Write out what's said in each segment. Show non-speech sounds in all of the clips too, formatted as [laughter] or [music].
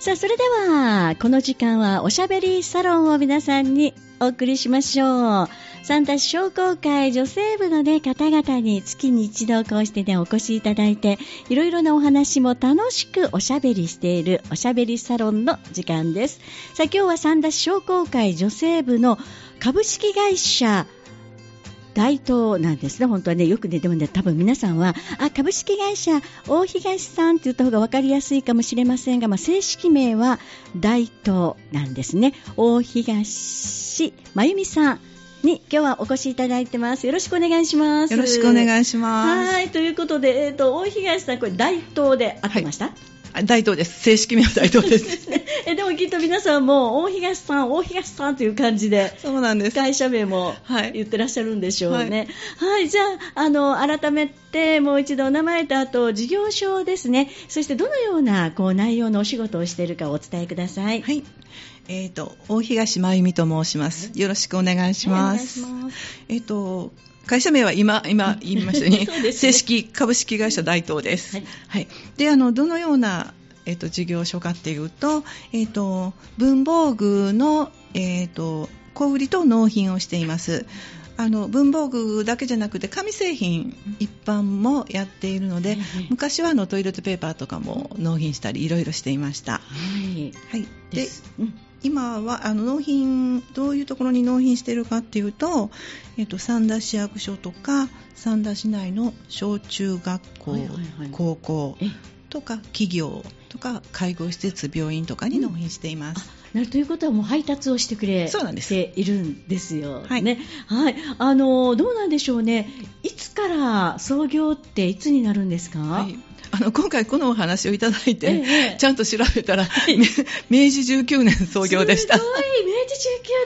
さあ、それでは、この時間はおしゃべりサロンを皆さんにお送りしましょう。三田市商工会女性部のね、方々に月に一度こうしてね、お越しいただいて、いろいろなお話も楽しくおしゃべりしているおしゃべりサロンの時間です。さあ、今日は三田市商工会女性部の株式会社大東なんですね、本当はね、よくね、でもね、多分皆さんは、あ、株式会社大東さんって言った方が分かりやすいかもしれませんが、まあ、正式名は大東なんですね。大東真由美さん。に今日はお越しいただいてます。よろしくお願いします。よろしくお願いします。はい、ということで、えっ、と、大東さん、これ大東で合ってました、はい大東です。正式名は大東です。[laughs] えでもきっと皆さんも大東さん、大東さんという感じで、そうなんです。会社名もはい言ってらっしゃるんでしょうね。はい、じゃあ、あの、改めてもう一度お名前とあと事業所ですね。そしてどのようなこう内容のお仕事をしているかお伝えください。はい。えっ、と、大東真由美と申します。よろしくお願いします。はいお願いしますえっ、と、会社名は今、今 [laughs] 言いましたように、そうですね正式株式会社大東です。はいはい。で、あの、どのような、えっ、と、事業所かっていうと、えっ、と、文房具の、えっ、と、小売りと納品をしています。あの文房具だけじゃなくて紙製品一般もやっているので、ええ昔はあのトイレットペーパーとかも納品したりいろいろしていました。はい。はい、でうん今はあの納品どういうところに納品しているかっていうと、えっと、三田市役所とか三田市内の小中学校、はいはいはい高校えとか企業とか介護施設病院とかに納品しています、なるということはもう配達をしてくれているんですよ。はいね。はい。あの、どうなんでしょうね。いつから創業っていつになるんですか？はいあの今回このお話をいただいて、ええちゃんと調べたら、い。め明治19年創業でしたすごい、明治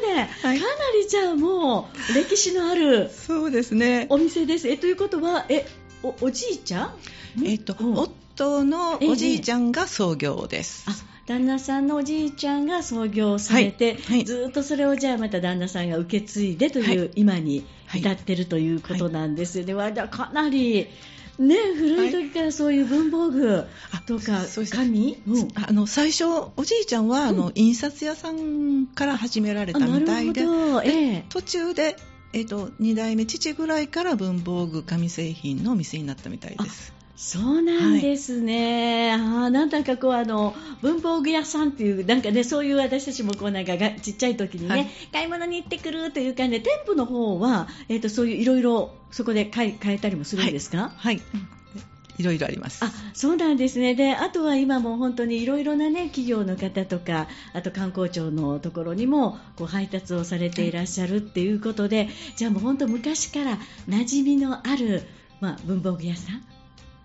19年。はい。かなりじゃあもう、歴史のあるそうですね。お店です。え、ということは、え、お、おじいちゃん？えっと、うん。夫のおじいちゃんが創業です、あ旦那さんのおじいちゃんが創業されて、はいはい。ずーっとそれをじゃあまた旦那さんが受け継いでという、はい。今にはい至ってるということなんです。よね。かなり、ね、古い時からそういう文房具とかあそうです。紙、うん。あの最初、おじいちゃんは、あの印刷屋さんから始められたみたいで。ええ。途中で、えっと2代目父ぐらいから文房具紙製品のお店になったみたいです。そうなんですね、あーなんだかこうあの文房具屋さんっていうなんかねそういう私たちもこうなんかがちっちゃい時にね、はい。買い物に行ってくるという感じで店舗の方はえっ、とそういういろいろそこで買い買えたりもするんですか、はい、い。ろいろあります。あそうなんですね。であとは今も本当にいろいろな、ね、企業の方とかあと観光庁のところにもこう配達をされていらっしゃるっていうことで、じゃあもう本当昔から馴染みのある、まあ、文房具屋さん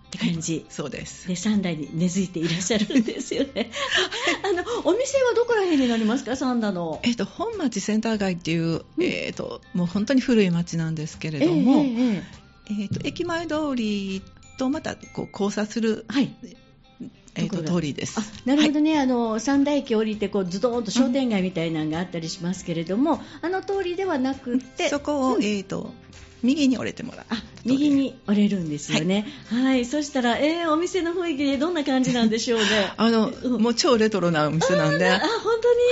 って感じ。そうです。で3代に根付いていらっしゃるんですよね。[laughs] あのお店はどこら辺になりますか、三田の。えっと本町センター街っていう、うんえっともう本当に古い町なんですけれえども、ええええっと駅前通りとまたこう交差する、はい。えっと通りです。あなるほどね、あの三田駅降りてこうズドーンと商店街みたいなのがあったりしますけれども、あの通りではなくて、そこを、うんえっと右に折れてもらう。あ右に折れるんですよね。はい、そしたら、えーお店の雰囲気でどんな感じなんでしょうね。あの、うんもう超レトロなお店なんで。あ、本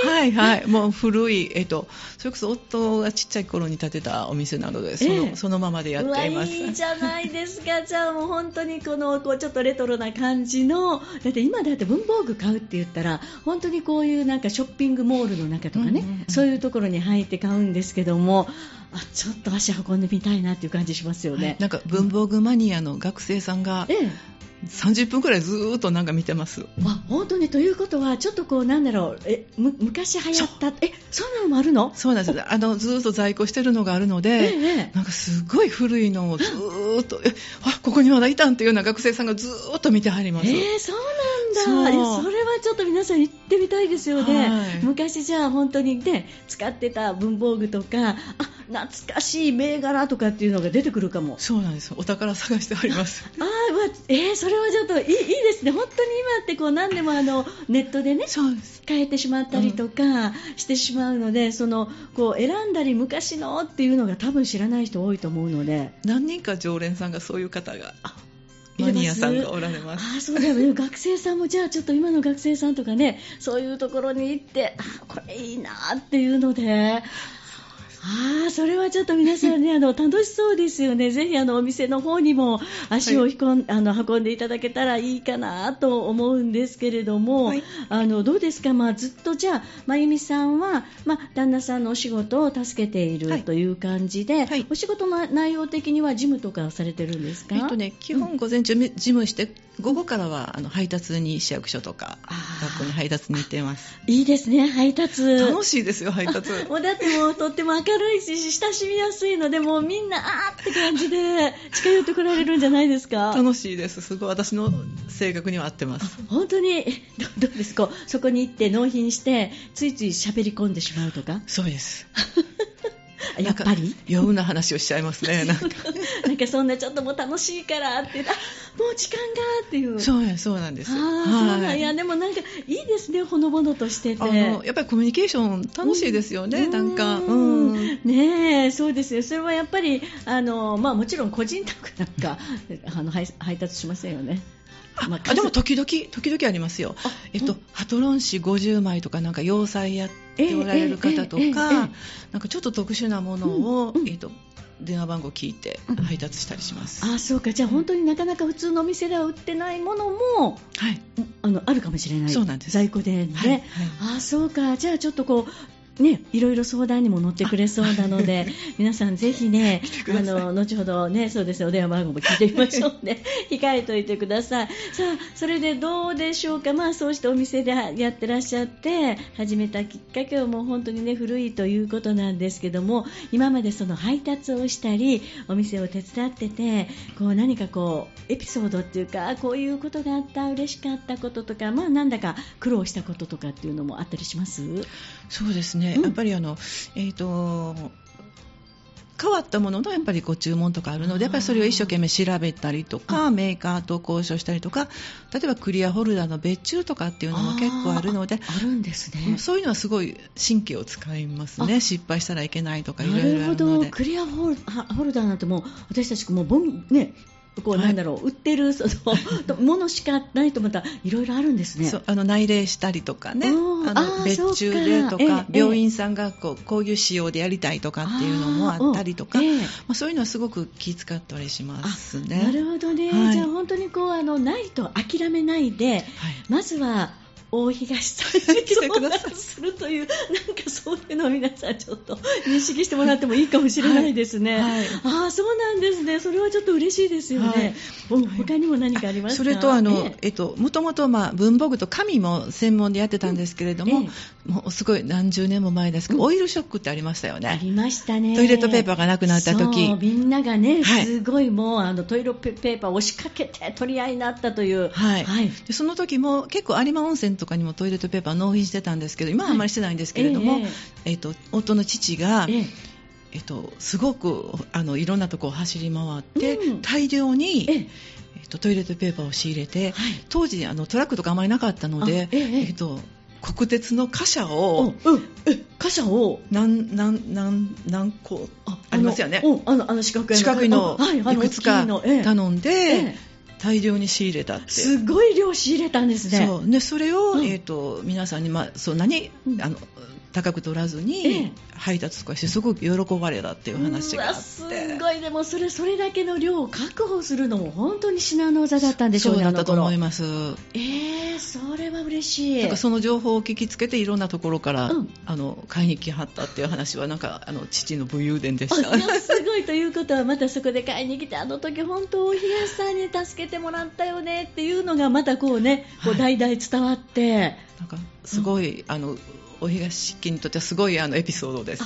当に？はいはい、もう古い、えっと、それこそ夫がちっちゃい頃に建てたお店なので、その,、ええそのままでやっています。いいじゃないですか、じゃあもう本当にこのこうちょっとレトロな感じの、だって今だって文房具買うって言ったら、本当にこういうなんかショッピングモールの中とかね、うんうんうんそういうところに入って買うんですけども、あちょっと足運んでみたいなっていう感じしますよね。はい。なんか文房具マニアの学生さんがええ。30分くらいずーっとなんか見てます。あ本当に？ということは、ちょっとこう、なんだろう、えむ昔流行った、えそんなのもあるの？そうなんです。あのずーっと在庫してるのがあるのえで、えええなんかすごい古いのをずーっと、え、あここにまだいたんっていうような学生さんがずーっと見てはります。えー、そうなんだ。そう。えそれはちょっと皆さん行ってみたいですよね、はい。昔じゃあ本当にね使ってた文房具とかあ懐かしい銘柄とかっていうのが出てくるかも。そうなんです。お宝探してはります。[laughs] あーうわえーそれはちょっといいいいですね。本当に今ってこう何でもあのネットでねそうです。変えてしまったりとかしてしまうので、そのこう選んだり昔のっていうのが多分知らない人多いと思うので。何人か常連さんがそういう方がマニアさんがおられます。ああ、そうだよね。学生さんも、じゃあちょっと今の学生さんとかね、そういうところに行って、あこれいいなっていうので、ああ、それはちょっと皆さんね、[laughs] あの、楽しそうですよね。ぜひ、あの、お店の方にも足を引こん、はい、あの、運んでいただけたらいいかなと思うんですけれども、はい、あの、どうですか？まあ、ずっとじゃあ、まゆみさんは、まあ、旦那さんのお仕事を助けているという感じで、はい、お仕事の内容的には事務とかされてるんですか？えっとね、基本午前中、事務して、午後からはあの配達に市役所とか学校に配達に行っています。いいですね配達。楽しいですよ配達。もうだってもうとっても明るいし親しみやすいのでもうみんなあーって感じで近寄ってこられるんじゃないですか？楽しいです。すごい。私の性格には合ってます。本当に？どうですか？そこに行って納品してついつい喋り込んでしまうとか？そうですやっぱり？余分な話をしちゃいますね [laughs] なんか。なんかそんなちょっともう楽しいからってあもう時間がっていう。そうそうなんです。あ、はい、いや。でもなんかいいですねほのぼのとして。てあのやっぱりコミュニケーション楽しいですよね、うん、なんか。うん。ねそうですよ。それはやっぱりあのまあもちろん個人宅なんかあの配達しませんよねまあ、でも時々、時々ありますよ。えっと、ハトロン紙50枚とか、なんか洋裁やっておられる方とか、なんかちょっと特殊なものを、えっと、電話番号聞いて配達したりします、うん、あそうか。じゃあ本当になかなか普通のお店では売ってないものも、はい、あのあるかもしれない。そうなんです。在庫でね、はいはい、あそうか。じゃあちょっとこうね、いろいろ相談にも乗ってくれそうなので、皆さんぜひね、あの、後ほどね、そうですね、お電話番号も聞いてみましょうね。[laughs] 控えておいてください。さあ、それでどうでしょうか。まあ、そうしてお店でやってらっしゃって、始めたきっかけはもう本当にね、古いということなんですけども、今までその配達をしたり、お店を手伝ってて、こう何かこう、エピソードっていうか、こういうことがあった、嬉しかったこととか、まあ、なんだか苦労したこととかっていうのもあったりします？そうですね。ね、うん、やっぱりあの、えーと変わったもののやっぱりご注文とかあるのでやっぱりそれを一生懸命調べたりとかメーカーと交渉したりとか例えばクリアホルダーの別注とかっていうのも結構あるのであるんですね。そういうのはすごい神経を使いますね。失敗したらいけないとかいろいろあるので。なるほど。クリアホルダーなんてもう私たちもうボンねこうなんだろう、はい、売ってるその [laughs] ものしかないとまたいろいろあるんですね。そうあの内例したりとかね、あの別注でとか、病院さんがこうこういう仕様でやりたいとかっていうのもあったりとか、まあ、そういうのはすごく気遣ったりしますね。なるほどね、はい、じゃあ本当にこうあのないと諦めないで、はい、まずは大東さんに相談するという、なんかそういうのを皆さんちょっと認識してもらってもいいかもしれないですね。はいはい、ああ、そうなんですね。それはちょっと嬉しいですよね。はい、他にも何かありますか？それと、あの、えっと、もともと、まあ、文房具と紙も専門でやってたんですけれども、うんえもうすごい何十年も前ですけど、うん、オイルショックってありましたよね。ありましたね。トイレットペーパーがなくなった時。みんながね、すごいもう、あの、トイレットペーパーを押しかけて取り合いになったという。はい。でその時も結構有馬温泉とかにもトイレットペーパー納品してたんですけど今はあんまりしてないんですけれども、はい、えー、と夫の父が、えっと、すごくあのいろんなところを走り回って、うん、大量に、えっと、トイレットペーパーを仕入れて、はい、当時あのトラックとかあまりなかったので、えっと、国鉄の貨車を、うん、え貨車を何何何何個ありますよね。あのあの四角い四角いのいくつか頼んで、大量に仕入れたって。すごい量仕入れたんですね。そう。でそれを、うん、えーと、皆さんに、まあ、そんなに、うん、あの高く取らずに配達とかしてすごく喜ばれたっていう話があって。すごい。でもそれそれだけの量を確保するのも本当に至難の技だったんでしょうねそうだったと思います。えー、それは嬉しい。なんかその情報を聞きつけていろんなところから、うん、あの買いに来はったっていう話はなんかあの父の武勇伝でした。すごいということはまたそこで買いに来てあの時本当東さんに助けてもらったよねっていうのがまたこうねこう代々伝わって、はい、なんかすごい、うん、あのお東家にとってはすごいあのエピソードです。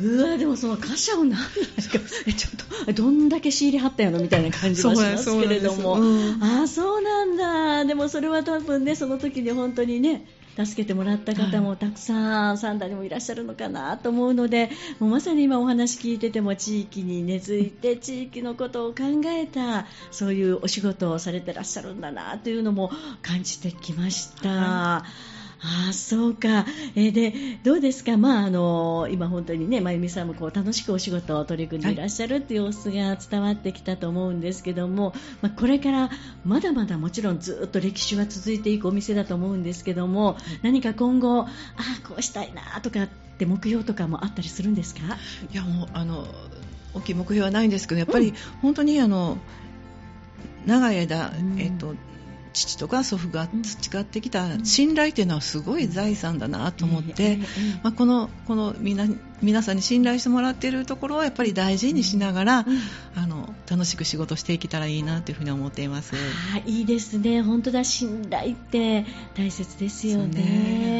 うわでもその貨車を何ですかえちょっとどんだけ仕入れはったやろみたいな感じがしますけれども、うん、あそうなんだでもそれは多分ねその時に本当にね助けてもらった方もたくさん、サンダにもいらっしゃるのかなと思うのでもうまさに今お話聞いてても地域に根付いて [laughs] 地域のことを考えたそういうお仕事をされてらっしゃるんだなというのも感じてきました。はいああそうか、えーでどうですか、まあ、あの今、本当にね、まゆみさんもこう楽しくお仕事を取り組んでいらっしゃるっていう様子が伝わってきたと思うんですけども、まあ、これからまだまだもちろんずっと歴史は続いていくお店だと思うんですけども、何か今後、ああ、こうしたいなとかって目標とかもあったりするんですか？いやもうあの大きい目標はないんですけどやっぱり本当にあの長い間、うん。えっと父とか祖父が培ってきた信頼というのはすごい財産だなと思って、まあ、このこのみな皆さんに信頼してもらっているところをやっぱり大事にしながら、うん。あの楽しく仕事していけたらいいなというふうに思っています。いいですね、本当だ、信頼って大切ですよね。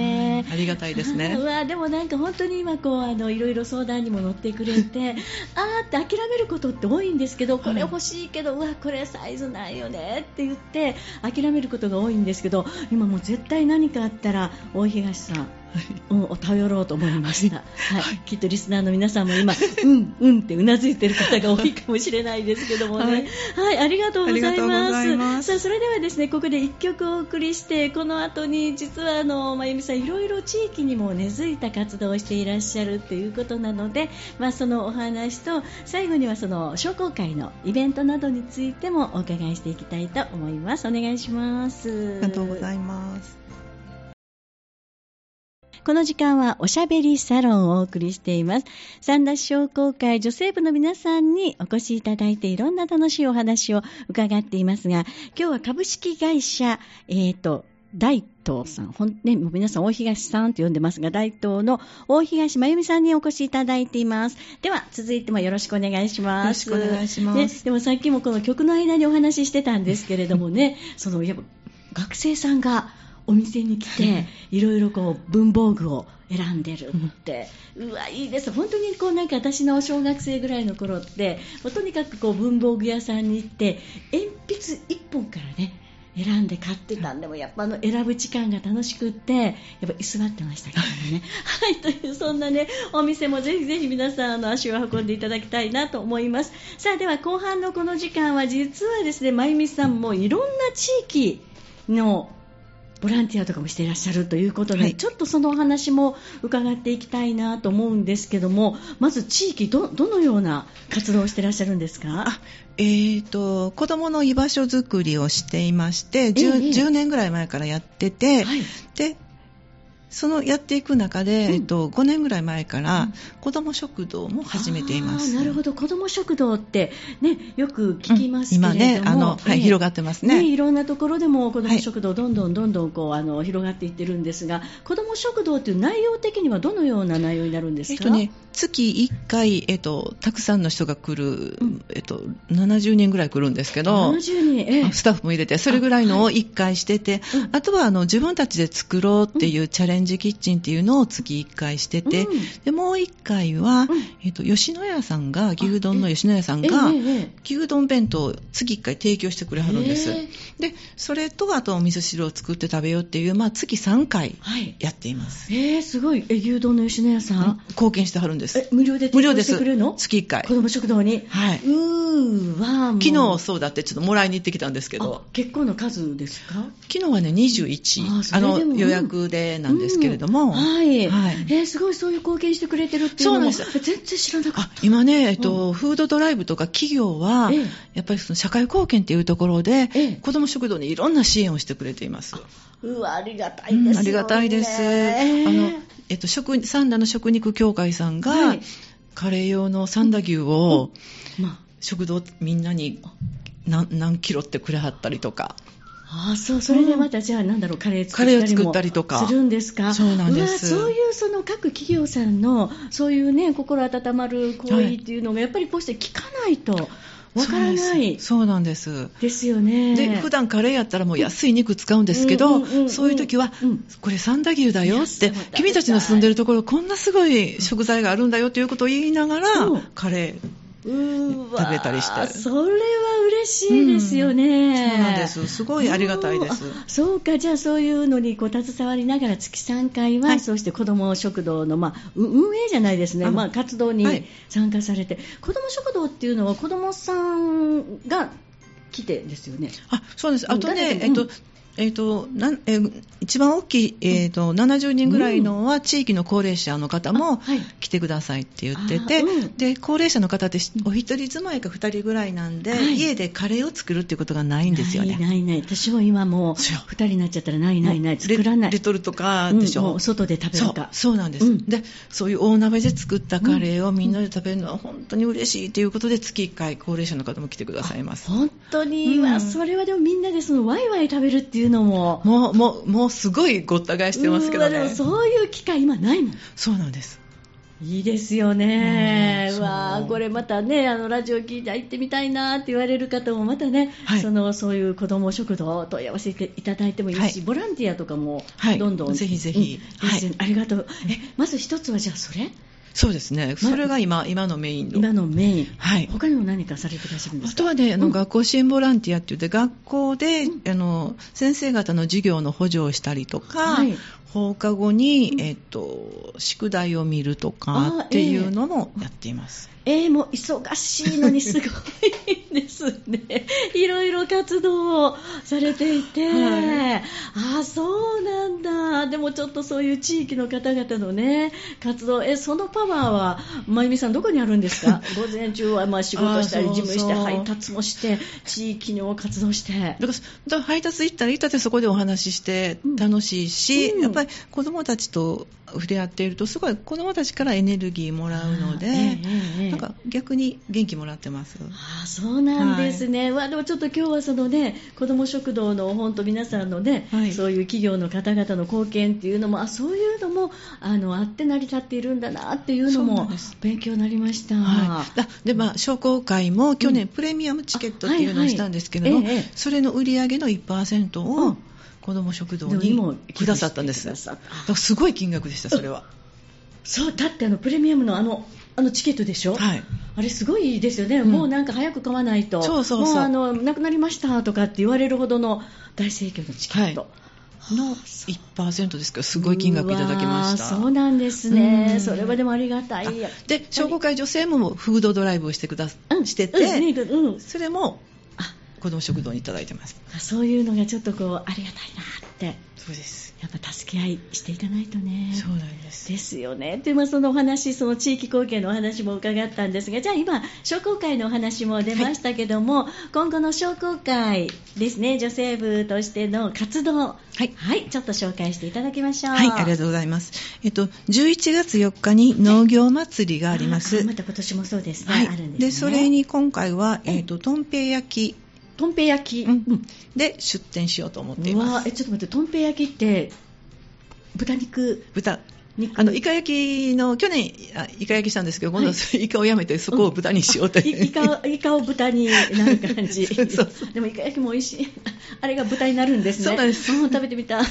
はいありがたいですね。[laughs] わでもなんか本当に今こうあのいろいろ相談にも乗ってくれて [laughs] あーって諦めることって多いんですけどこれ欲しいけど、うわこれサイズないよねって言って諦めることが多いんですけど今もう絶対何かあったら大東さんうん、頼ろうと思いました、はい。きっとリスナーの皆さんも今、うん、うんってうなずいてる方が多いかもしれないですけどもね、はい、ありがとうございありがとうございま。ます。すさあ、それではですね、ここで1曲お送りして、この後に実はあの、まゆみさん、いろいろ地域にも根付いた活動をしていらっしゃるということなので、まあ、そのお話と、最後にはその商工会のイベントなどについてもお伺いしていきたいと思います。お願いします。ありがとうございます。この時間はおしゃべりサロンをお送りしています。三田市商工会女性部の皆さんにお越しいただいていろんな楽しいお話を伺っていますが、今日は株式会社、えっ、と、大東さん、ほんね、もう皆さん大東さんと呼んでますが、大東の大東真由美さんにお越しいただいています。では、続いてもよろしくお願いします。よろしくお願いしますね、でもさっきもこの曲の間にお話ししてたんですけれどもね、その、やっぱ学生さんがお店に来て、いろいろこう文房具を選んでるって、うわ、いいです、本当にこうなんか私の小学生ぐらいの頃って、とにかくこう文房具屋さんに行って、鉛筆1本からね、選んで買ってたんでもやっぱあの選ぶ時間が楽しくってやっぱ居座ってましたけどね。[laughs] はいというそんなねお店もぜひぜひ皆さんあの足を運んでいただきたいなと思います。さあでは後半のこの時間は実はですねまゆみさんもいろんな地域のボランティアとかもしていらっしゃるということで、はい。ちょっとそのお話も伺っていきたいなと思うんですけどもまず地域どどのような活動をしていらっしゃるんですか？あえー、と子どもの居場所づくりをしていまして 10,、ええ10年ぐらい前からやってて、はい。でそのやっていく中で、うん。えっと、5年ぐらい前かうん。ら子ども食堂も始めています。なるほど、子ども食堂って、ね、よく聞きますけれども、うん。今ねあの、はい広がってますね。いろんなところでも子ども食堂、どんどんどんどんこうあの広がっていってるんですが、子ども食堂っていう内容的にはどのような内容になるんですか、えっとね、月1回、えっと、たくさんの人が来る、うん。えっと、70人ぐらい来るんですけど、70人、ええ。あスタッフも入れて、それぐらいのを1回してて、うん。あとはあの自分たちで作ろうっていうチャレンジキッチンっていうのを月1回してて、うん。でもう1回は、うん。えっと、吉野家さんが、牛丼の吉野家さんが、牛丼弁当を月1回提供してくれはるんです。え。で、それとあとお味噌汁を作って食べようっていう、まあ月3回はい、やっています。えー、すごい、え牛丼の吉野家さん、貢献してはるんです。え。無料で提供し無料です。てくれるの？月1回。子。ども食堂に？はい。うーわもう。昨日そうだってちょっともらいに行ってきたんですけあど、結構の数ですか？昨日はね、21、あそれでもの予約でなんですけれども、うん。はい、はい。えーすごいそういう貢献してくれてるっていうのも。そうなんで全然知らなかっあ今ね、えっと、フードドライブとか企業は、ええ。やっぱりその社会貢献っていうところで、ええ。子ども食堂にいろんな支援をしてくれています。たうわありがたいですよね、うんありがたいです。あの、えっと、食、三田の食肉協会さんが、はい。カレー用の三田牛を、ま食堂みんなに何何キロってくれはったりとか。ああそうそれでまたじゃあなんだろうカレー作ったりも作ったりとか。するんですか？そうなんです。そういうその各企業さんのそういうね心温まる行為っていうのがやっぱりこうして聞かないとわからないそうなんです。ですよね。で普段カレーやったらもう安い肉使うんですけど、そういう時は、うん。これ三田牛だよって君たちの住んでるところこんなすごい食材があるんだよということを言いながら、うん。カレー食べたりして。それは嬉しいですよね、そうなんです。すごいありがたいです。そうかじゃあそういうのにこう携わりながら月3回は、はい。そうして子ども食堂の、まあ、う運営じゃないですね、あまあ、活動にはい。参加されて、子ども食堂っていうのは子どもさんが来てですよね。あそうです。あと誰でも。ね、えっとうんえーとなんえー一番大きい、えーと70人ぐらいのは地域の高齢者の方もはい。来てくださいって言ってて、あうん。で高齢者の方ってお一人住まいか二人ぐらいなんで、はい。家でカレーを作るっていうことがないんですよね。ないない。私も今もう、二人になっちゃったらないないない。レ作らない。レトルトかでしょ、うん外で食べるか。そうなんです、うん。でそういう大鍋で作ったカレーをみんなで食べるのは本当に嬉しいということで月1回高齢者の方も来てくださいます。本当に、うん。それはでもみんなでそのワイワイ食べるっていうのも、もうもうもうすごいごった返してますけどうわでもねそういう機会今ないもん。そうなんです。いいですよね。う。んわこれまたね、あの、ラジオ聞いて行ってみたいなって言われる方もまたね、はい。その、そういう子ども食堂問い合わせていただいてもいいし、はい。ボランティアとかもはい。どんどん。ぜひぜひ。うんはい。ありがとう。え、まず一つはじゃあそれ？そうですね。それが今今のメインの。今のメイン。はい。他にも何かされてらっしゃるんですか？あとはね、あのうん学校支援ボランティアって言って、学校で、うん。あの先生方の授業の補助をしたりとか、はい放課後に、うん。えっと、宿題を見るとあかっていうのもやっています。えー、もう忙しいのにすごいですね。[laughs] いろいろ活動をされていて、はい。ああ、そうなんだ。でもちょっとそういう地域の方々のね、活動、え、そのパワーは、まゆみさんどこにあるんですか？[laughs] 午前中はまあ仕事したり、事務して、配達もして、地域の活動して。だから配達行ったら行ったってそこでお話ししてうん。楽しいし、うん。やっぱり子どもたちと触れ合っているとすごい子どもたちからエネルギーもらうので、あーええええええ。なんか逆に元気もらってます。ああそうなんですね、わあでもちょっと今日はそのね子ども食堂の本当皆さんのね、はい。そういう企業の方々の貢献っていうのもあそういうのもあのあって成り立っているんだなっていうのも勉強になりました。はい、だでまあ、商工会も去年、うん。プレミアムチケットっていうのをしたんですけども、はいはいええ。それの売り上げの1%をうん子ども食堂でもにくださったんです。すごい金額でした、[laughs] それは。そうだってあのプレミアムのあのあのチケットでしょ、はい、あれすごいですよね、うん。もうなんか早く買わないと、そうそうそう。もうあのなくなりましたとかって言われるほどの大盛況のチケット。の1%ですけど、すごい金額いただきました。そうなんですね、うん。それはでもありがたい。で、商工会女性もフードドライブをしてくだ、うん。してて、うんそれもあ子ども食堂にいただいてます。そういうのがちょっとこうありがたいなってそうです。やっぱ助け合いしていかないとね。そうなんです。ですよね。で、まあ、そのお話、その地域貢献のお話も伺ったんですが、じゃあ今、商工会のお話も出ましたけども、今後の商工会ですね、女性部としての活動、はいはい、ちょっと紹介していただきましょう。はい、ありがとうございます。えっと、11月4日に農業祭りがあります。あまた今年もそうですね、はいあるんですね。で、それ、に今回は、えええっと、とんぺい焼きとんぺい焼き。うん。で出店しようと思っていうまわす。えちょっと待って、とんぺい焼きって、豚肉、豚。肉？あの、イカ焼きの、去年、あイカ焼きしたんですけど、今度はイカをやめて、そこを豚にしようという。いイカをイカを豚になる感じ。[laughs] そうでもイカ焼きも美味しい。[laughs] あれが豚になるんですね。そうなんです。ん食べてみたい。い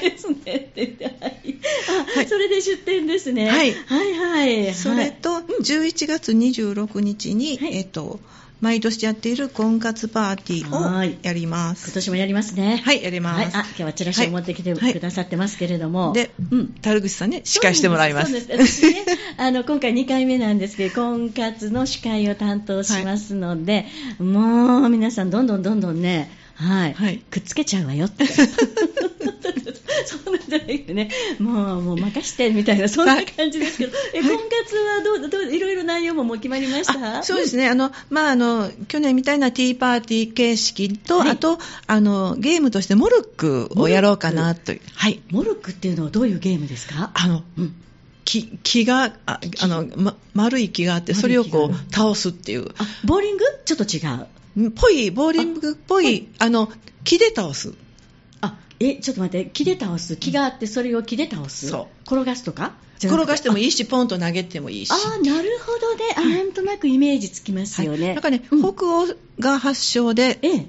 ですねって言ってはい。あ、はいそれで出店ですね。はい。はい。はいそれと、11月26日に、はい。えっと、毎年やっている婚活パーティはい。ーをやります。今年もやりますね。はいやります。はい、あ今日はチラシを持ってきてはいくださってますけれども、で、うん。樽口さんね、司会してもらいます。そうです。私ね、あの、今回2回目なんですけど、婚活の司会を担当しますので、もう、皆さんどんどんどんどんね、はい、はい。くっつけちゃうわよって。[laughs] そうなんじゃなくてね、もう、もう任してみたいな、そんな感じですけど、え、婚活はどう、どう、いろいろ内容ももう決まりました？あそうですね、あのまあ、あの去年みたいなティーパーティー形式と、はい。あとあのゲームとしてモルックをやろうかなとはい、モルックっていうのはどういうゲームですか？あのうん。木木がああの、ま、丸い木があって、それをこう倒すっていう、あ、ボーリング？ちょっと違う。ぽい、ボーリングっぽい、あの木で倒す。あ、え、ちょっと待って、木で倒す。木があって、それを木で倒す。そう転がすとか？転がしてもいいし、ポンと投げてもいいし。ああ、なるほどね。あ、なんとなくイメージつきますよね。はい、なんかね、うん北欧が発祥で、ええ。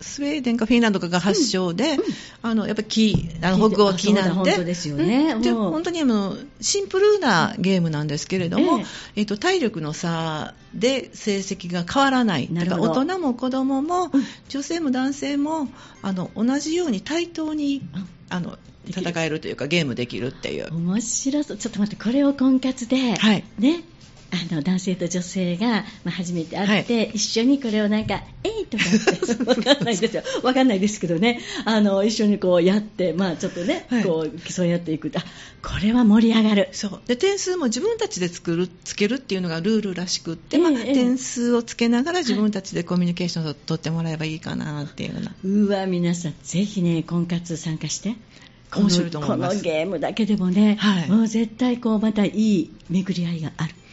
スウェーデンかフィンランドかが発祥で、うん。あのやっぱ木、あの北欧木なんで、ですよね。うん。でもう。本当にあのシンプルなゲームなんですけれども、ええ。っと体力の差で成績が変わらない、だから大人も子供も、うん。女性も男性もあの同じように対等にうん。あの戦えるというか、ゲームできるっていう。面白そう。ちょっと待って、これを婚活で、はい。ね、あの男性と女性が、まあ、初めて会って、一緒にこれをなんか「えい!」とかってわかんないですよ。[laughs] わかんないですけどね。あの一緒にこうやって、まあ、ちょっとね、はい。こう競い合っていくあこれは盛り上がる。そう。で点数も自分たちで作るつけるっていうのがルールらしくって、ええまあ、ええ。点数をつけながら自分たちでコミュニケーションを取ってもらえばいいかなっていうようなうわ皆さんぜひね婚活参加して。この面白いと思います。このゲームだけでもね、はい。もう絶対こうまたいい巡り合いがある。と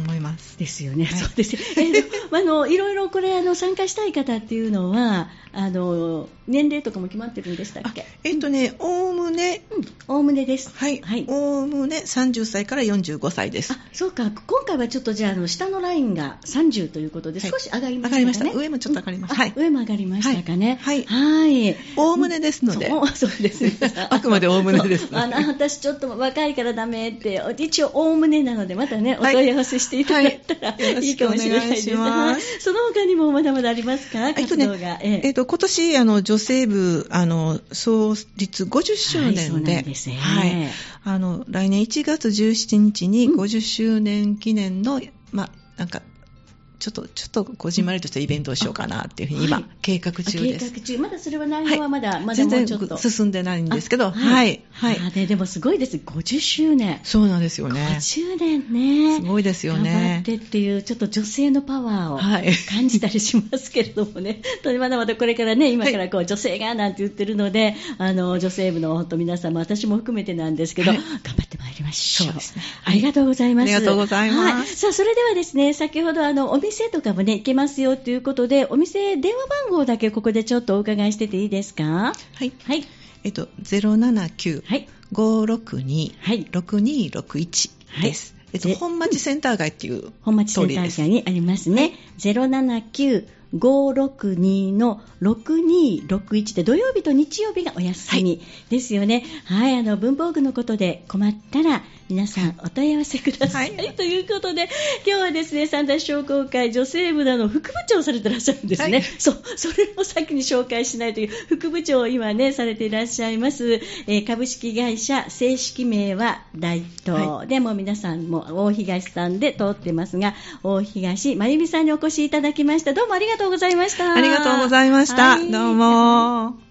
思います。ですよね、はい。そうですよ、えーあのいろいろこれあの参加したい方っていうのはあの年齢とかも決まってるんでしたっあけえっとね、おおむね、うん。おおむねです。はい、はい。おおむね30歳から45歳です。あそうか。今回はちょっとじゃああの下のラインが30ということではい。少し上がりましたかね、上がりました。上もちょっと上がりました。うんあはい。上も上がりましたかね？はい。はい。[laughs] おおむねですので、そうそうです。ねあくまでおおむねですあの私ちょっと若いからダメって一応おおむねなのでまたねおはい。問い合わせしていただいたら、はい。い、いかもしれないですはいその他にもまだまだありますか？えっと活動が、えっと、今年、あの、女性部、あの、創立50周年で、はいあの、来年1月17日にうん50周年記念の、まあ、なんか、ちょっと、ちょっと、こじんまりとしたイベントをしようかなっていうふうに、今、はい計画中計です。画中。まだそれは内容はまだ、まだもうちょっと。進んでないんですけど、あはい、はい。あねでもすごいです。50周年。そうなんですよね。50年ね。すごいですよ頑張ねっ。てっていうちょっと女性のパワーをはい。感じたりしますけれどもね、本当にまだまだこれからね、今からこう女性がなんて言ってるので、あの女性部の本当皆様、私も含めてなんですけど、はい。頑張ってまいりましょう。そうですね。ありがとうございます。ありがとうございます。はい。さあ、それではですね、先ほどあのお店とかもね、行けますよということで、お店電話番号だけここでちょっとお伺いしてていいですか？はい。はい。えっと、079-562-6261はい。です。えっと、ぜ本町センター街っていう本町センター街にありますね。079-562の6261で土曜日と日曜日がお休みですよね。はい、あの文房具のことで困ったら皆さんお問い合わせください。はいということで今日はですね三田商工会女性部の副部長をされてらっしゃるんですね。はいそう、それを先に紹介しないという副部長を今ねされていらっしゃいます、えー株式会社正式名は大東、はでも皆さんも大東さんで通ってますが大東真由美さんにお越しいただきましたどうもありがとうございましたありがとうございました。はいどうも。